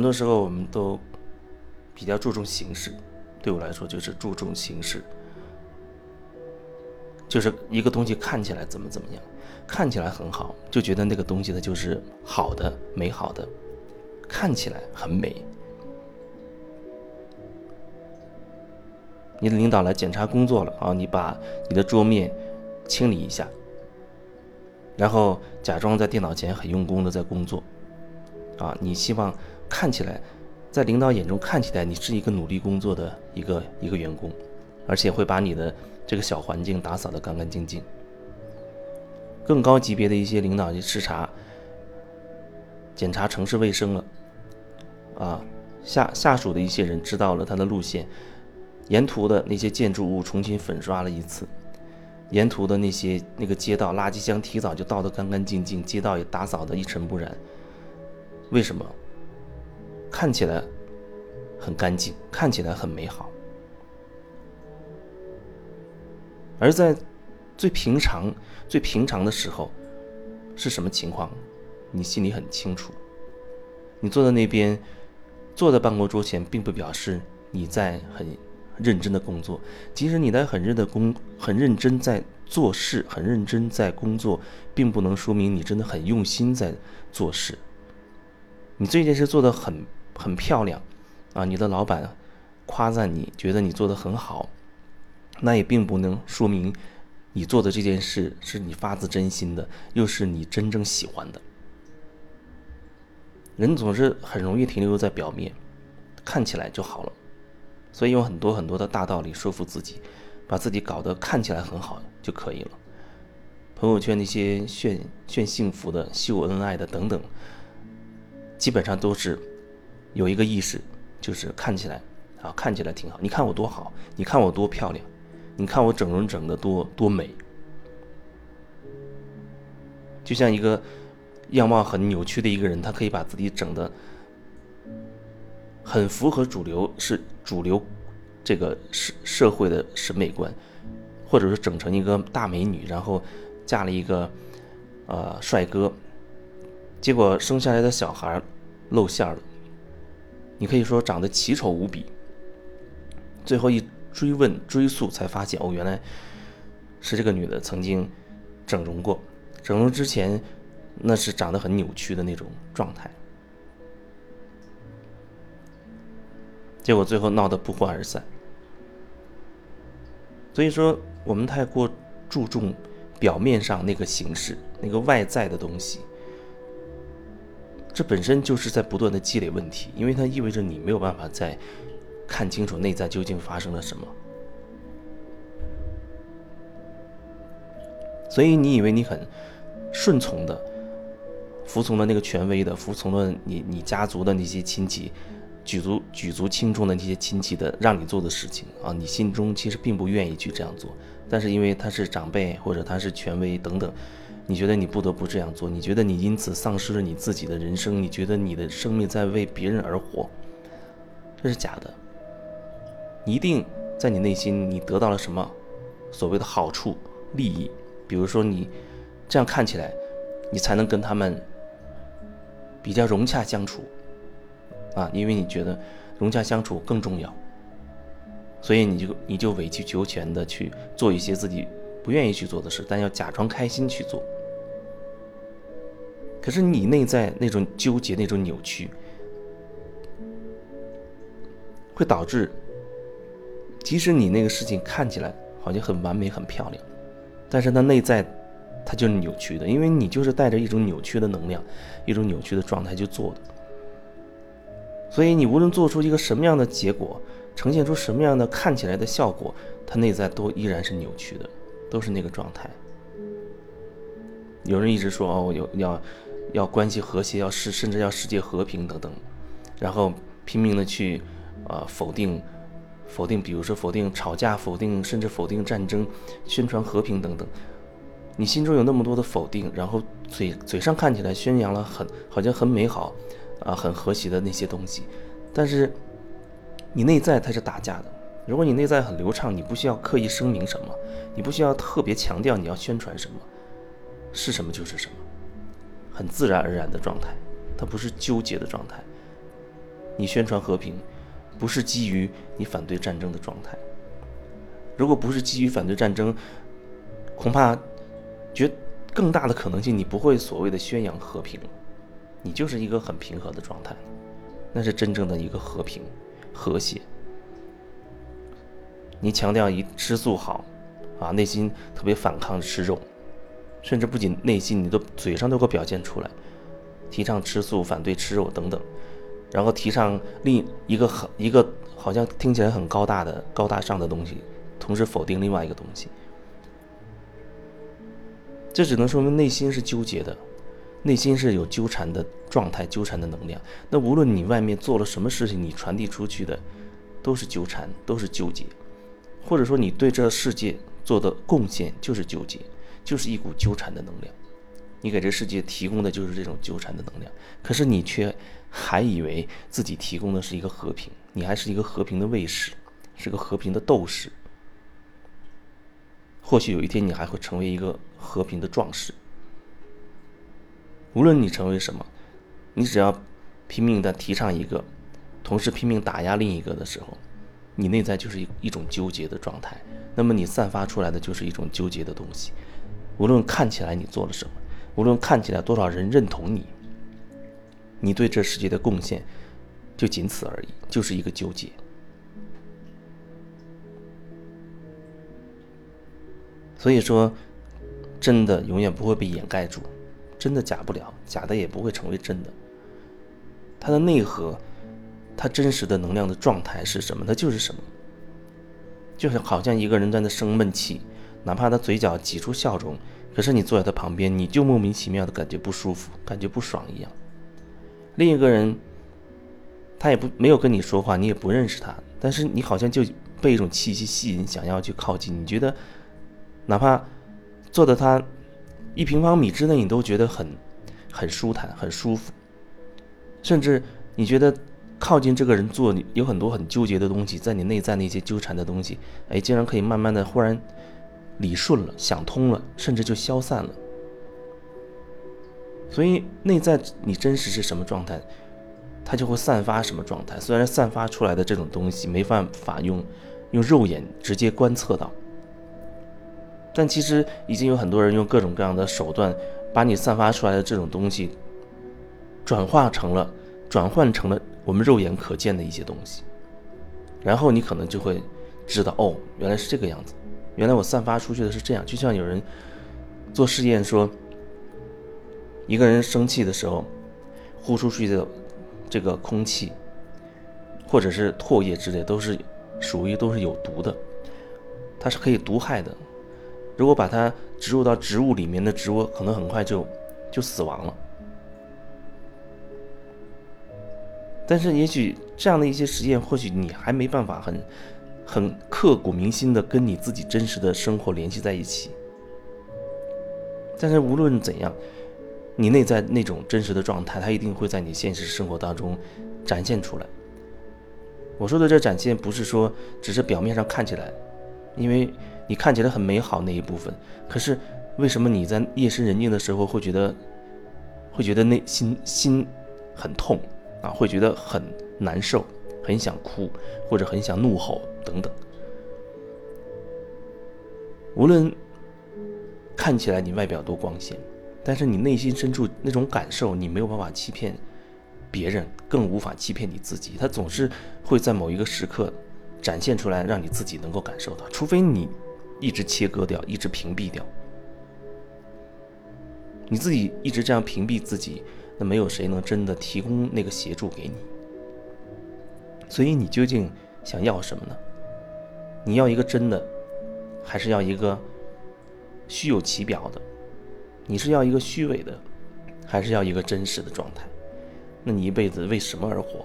很多时候我们都比较注重形式，对我来说就是注重形式，就是一个东西看起来怎么怎么样，看起来很好，就觉得那个东西它就是好的、美好的，看起来很美。你的领导来检查工作了啊，你把你的桌面清理一下，然后假装在电脑前很用功的在工作，啊，你希望看起来，在领导眼中看起来你是一个努力工作的一个一个员工，而且会把你的这个小环境打扫得干干净净。更高级别的一些领导去视察、检查城市卫生了，啊，下下属的一些人知道了他的路线。沿途的那些建筑物重新粉刷了一次，沿途的那些那个街道垃圾箱提早就倒得干干净净，街道也打扫得一尘不染。为什么？看起来很干净，看起来很美好。而在最平常、最平常的时候，是什么情况？你心里很清楚。你坐在那边，坐在办公桌前，并不表示你在很。认真的工作，即使你在很认的工，很认真在做事，很认真在工作，并不能说明你真的很用心在做事。你这件事做得很很漂亮，啊，你的老板夸赞你，觉得你做得很好，那也并不能说明你做的这件事是你发自真心的，又是你真正喜欢的。人总是很容易停留在表面，看起来就好了。所以用很多很多的大道理说服自己，把自己搞得看起来很好就可以了。朋友圈那些炫炫幸福的、秀恩爱的等等，基本上都是有一个意识，就是看起来啊，看起来挺好。你看我多好，你看我多漂亮，你看我整容整的多多美。就像一个样貌很扭曲的一个人，他可以把自己整的。很符合主流是主流这个社社会的审美观，或者说整成一个大美女，然后嫁了一个呃帅哥，结果生下来的小孩露馅了，你可以说长得奇丑无比。最后一追问追溯才发现，哦，原来是这个女的曾经整容过，整容之前那是长得很扭曲的那种状态。结果最后闹得不欢而散。所以说，我们太过注重表面上那个形式、那个外在的东西，这本身就是在不断的积累问题，因为它意味着你没有办法再看清楚内在究竟发生了什么。所以你以为你很顺从的服从了那个权威的，服从了你你家族的那些亲戚。举足举足轻重的那些亲戚的让你做的事情啊，你心中其实并不愿意去这样做，但是因为他是长辈或者他是权威等等，你觉得你不得不这样做，你觉得你因此丧失了你自己的人生，你觉得你的生命在为别人而活，这是假的。你一定在你内心你得到了什么所谓的好处利益，比如说你这样看起来，你才能跟他们比较融洽相处。啊，因为你觉得融洽相处更重要，所以你就你就委曲求全的去做一些自己不愿意去做的事，但要假装开心去做。可是你内在那种纠结、那种扭曲，会导致，即使你那个事情看起来好像很完美、很漂亮，但是它内在它就是扭曲的，因为你就是带着一种扭曲的能量、一种扭曲的状态去做的。所以你无论做出一个什么样的结果，呈现出什么样的看起来的效果，它内在都依然是扭曲的，都是那个状态。有人一直说哦，我有要要关系和谐，要世甚至要世界和平等等，然后拼命的去呃否定否定，比如说否定吵架，否定甚至否定战争，宣传和平等等。你心中有那么多的否定，然后嘴嘴上看起来宣扬了很好像很美好。啊，很和谐的那些东西，但是你内在它是打架的。如果你内在很流畅，你不需要刻意声明什么，你不需要特别强调你要宣传什么，是什么就是什么，很自然而然的状态，它不是纠结的状态。你宣传和平，不是基于你反对战争的状态。如果不是基于反对战争，恐怕绝更大的可能性，你不会所谓的宣扬和平，你就是一个很平和的状态，那是真正的一个和平、和谐。你强调一吃素好，啊，内心特别反抗吃肉，甚至不仅内心，你都嘴上都给我表现出来，提倡吃素、反对吃肉等等，然后提倡另一个很一个好像听起来很高大的高大上的东西。同时否定另外一个东西，这只能说明内心是纠结的，内心是有纠缠的状态、纠缠的能量。那无论你外面做了什么事情，你传递出去的都是纠缠，都是纠结，或者说你对这世界做的贡献就是纠结，就是一股纠缠的能量。你给这世界提供的就是这种纠缠的能量，可是你却还以为自己提供的是一个和平，你还是一个和平的卫士，是个和平的斗士。或许有一天你还会成为一个和平的壮士。无论你成为什么，你只要拼命的提倡一个，同时拼命打压另一个的时候，你内在就是一一种纠结的状态。那么你散发出来的就是一种纠结的东西。无论看起来你做了什么，无论看起来多少人认同你，你对这世界的贡献就仅此而已，就是一个纠结。所以说，真的永远不会被掩盖住，真的假不了，假的也不会成为真的。它的内核，他真实的能量的状态是什么？他就是什么？就是好像一个人在那生闷气，哪怕他嘴角挤出笑容，可是你坐在他旁边，你就莫名其妙的感觉不舒服，感觉不爽一样。另一个人，他也不没有跟你说话，你也不认识他，但是你好像就被一种气息吸引，想要去靠近，你觉得？哪怕坐的他一平方米之内，你都觉得很很舒坦、很舒服。甚至你觉得靠近这个人坐，有很多很纠结的东西，在你内在那些纠缠的东西，哎，竟然可以慢慢的忽然理顺了、想通了，甚至就消散了。所以内在你真实是什么状态，它就会散发什么状态。虽然散发出来的这种东西没办法用用肉眼直接观测到。但其实已经有很多人用各种各样的手段，把你散发出来的这种东西，转化成了，转换成了我们肉眼可见的一些东西，然后你可能就会知道，哦，原来是这个样子，原来我散发出去的是这样。就像有人做试验说，一个人生气的时候，呼出去的这个空气，或者是唾液之类，都是属于都是有毒的，它是可以毒害的。如果把它植入到植物里面的植物，可能很快就就死亡了。但是，也许这样的一些实验，或许你还没办法很很刻骨铭心的跟你自己真实的生活联系在一起。但是无论怎样，你内在那种真实的状态，它一定会在你现实生活当中展现出来。我说的这展现，不是说只是表面上看起来，因为。你看起来很美好那一部分，可是为什么你在夜深人静的时候会觉得，会觉得内心心很痛啊？会觉得很难受，很想哭，或者很想怒吼等等。无论看起来你外表多光鲜，但是你内心深处那种感受，你没有办法欺骗别人，更无法欺骗你自己。它总是会在某一个时刻展现出来，让你自己能够感受到，除非你。一直切割掉，一直屏蔽掉，你自己一直这样屏蔽自己，那没有谁能真的提供那个协助给你。所以你究竟想要什么呢？你要一个真的，还是要一个虚有其表的？你是要一个虚伪的，还是要一个真实的状态？那你一辈子为什么而活？